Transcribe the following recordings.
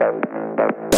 Bye.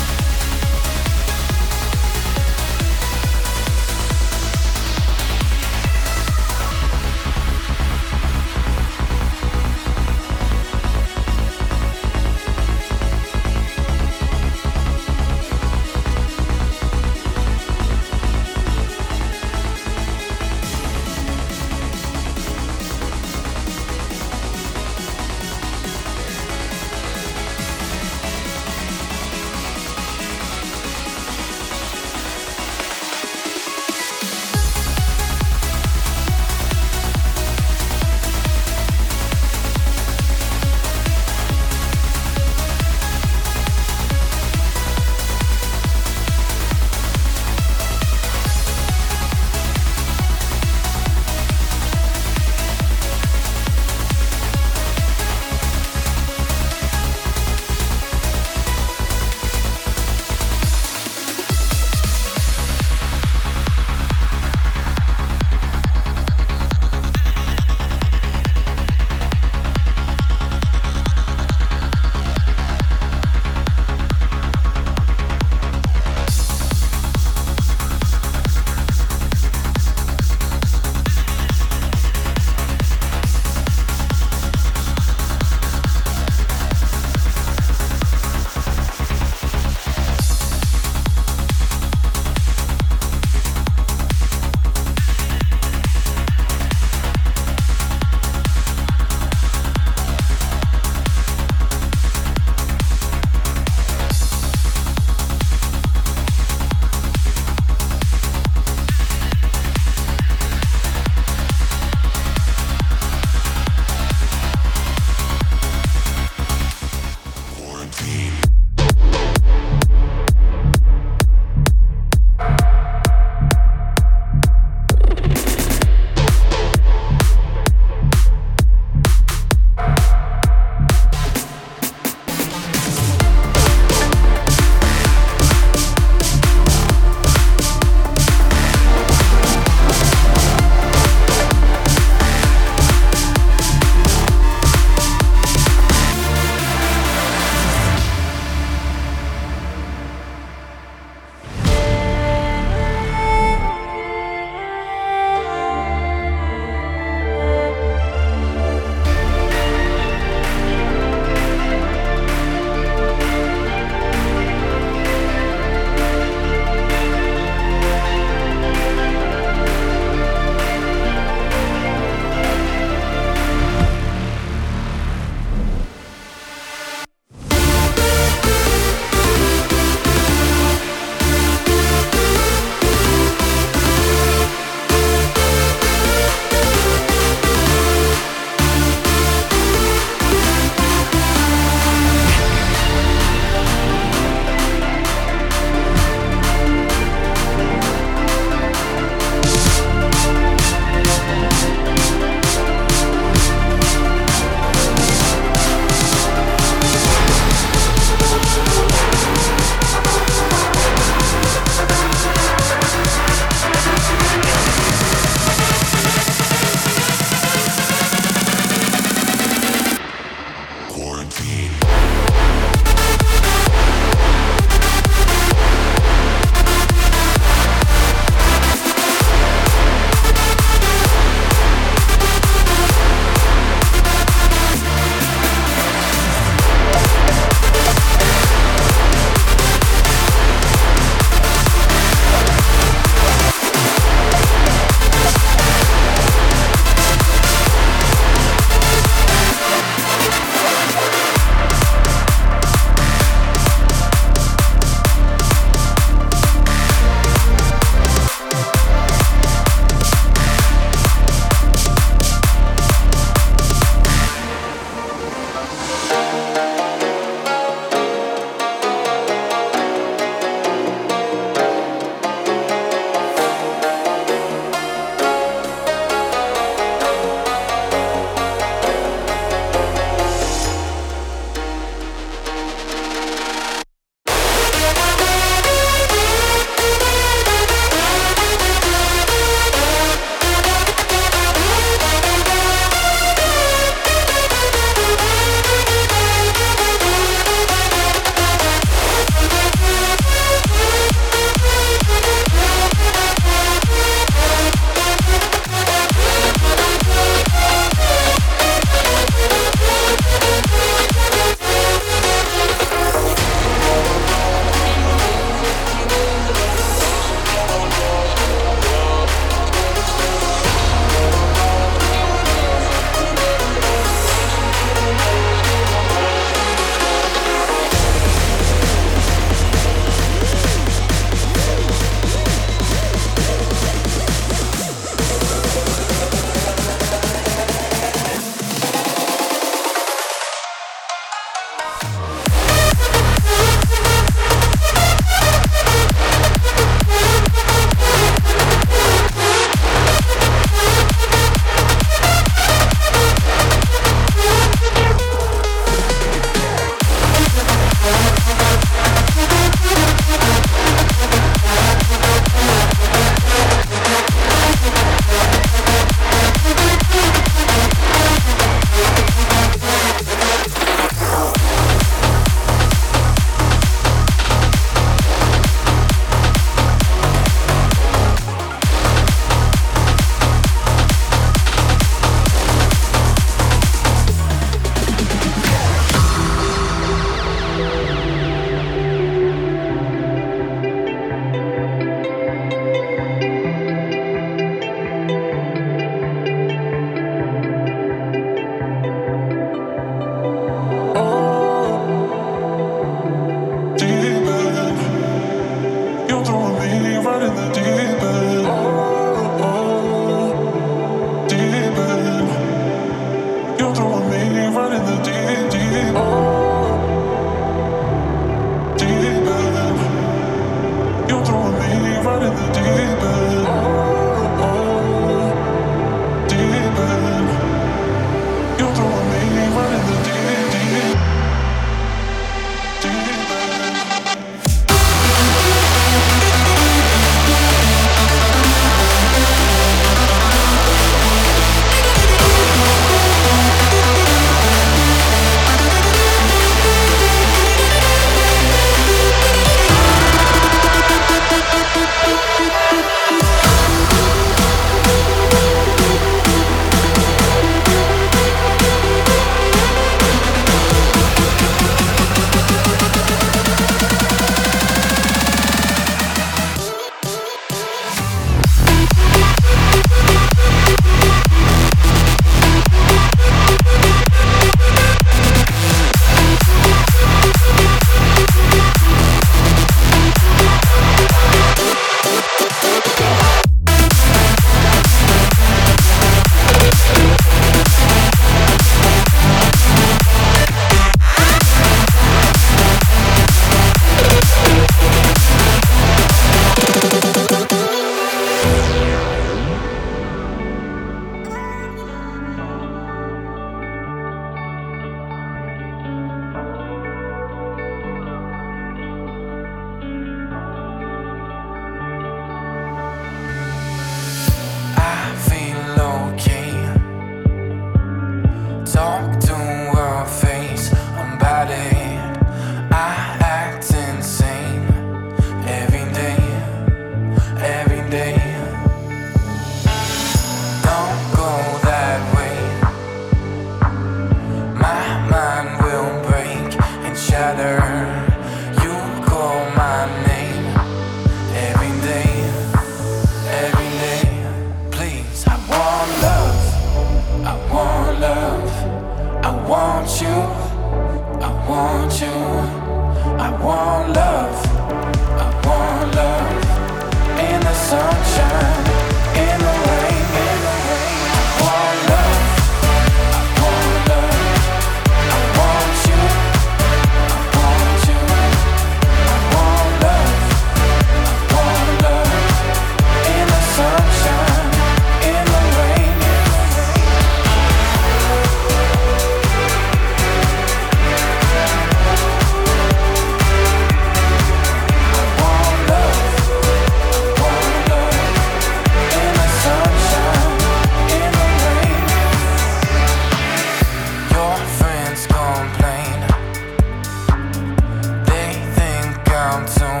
I'm too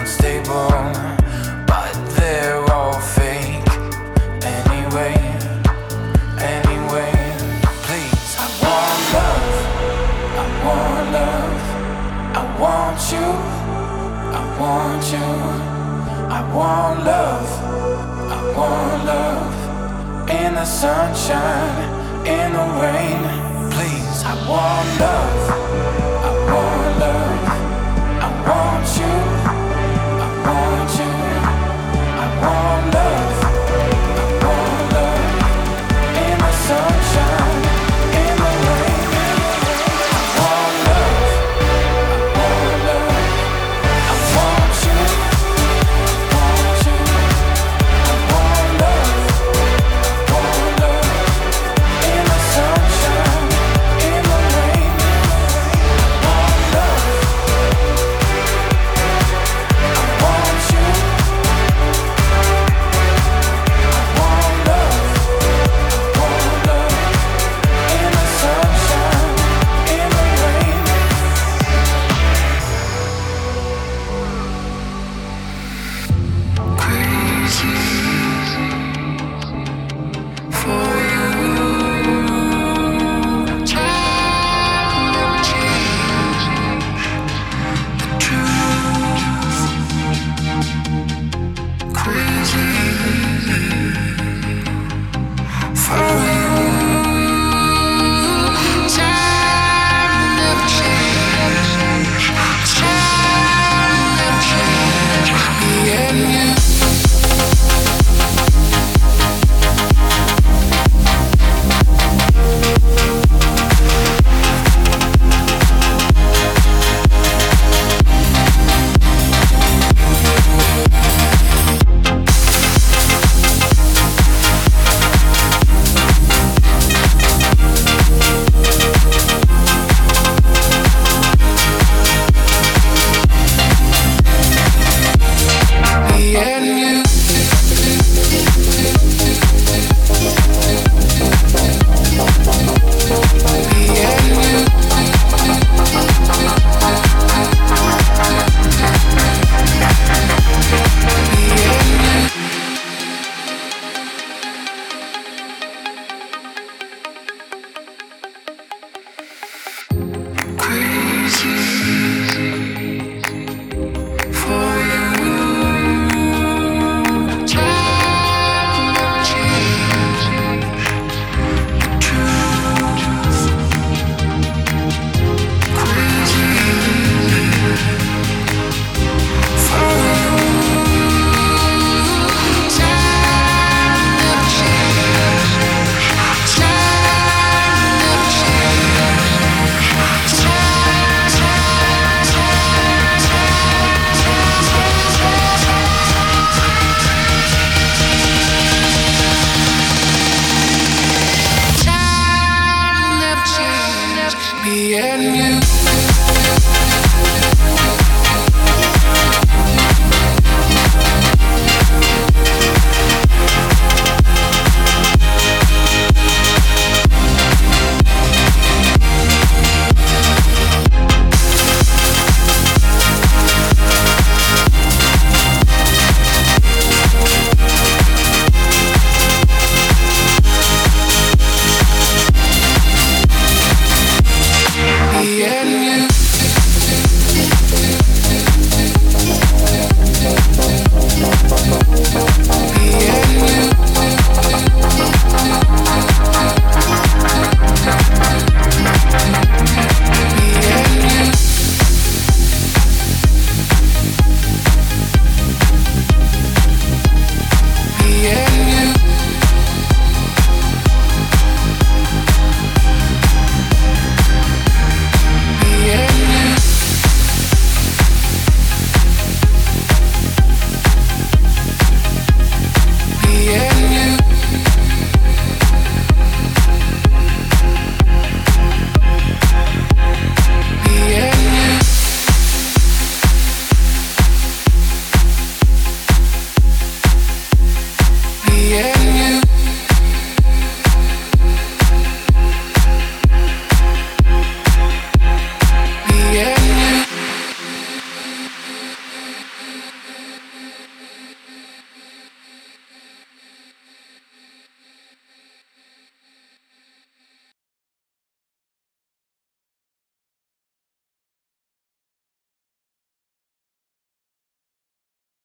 unstable, but they're all fake anyway. Anyway, please, I want love, I want love, I want you. I want you. I want love. I want love. In the sunshine, in the rain. Please, I want love, I want love.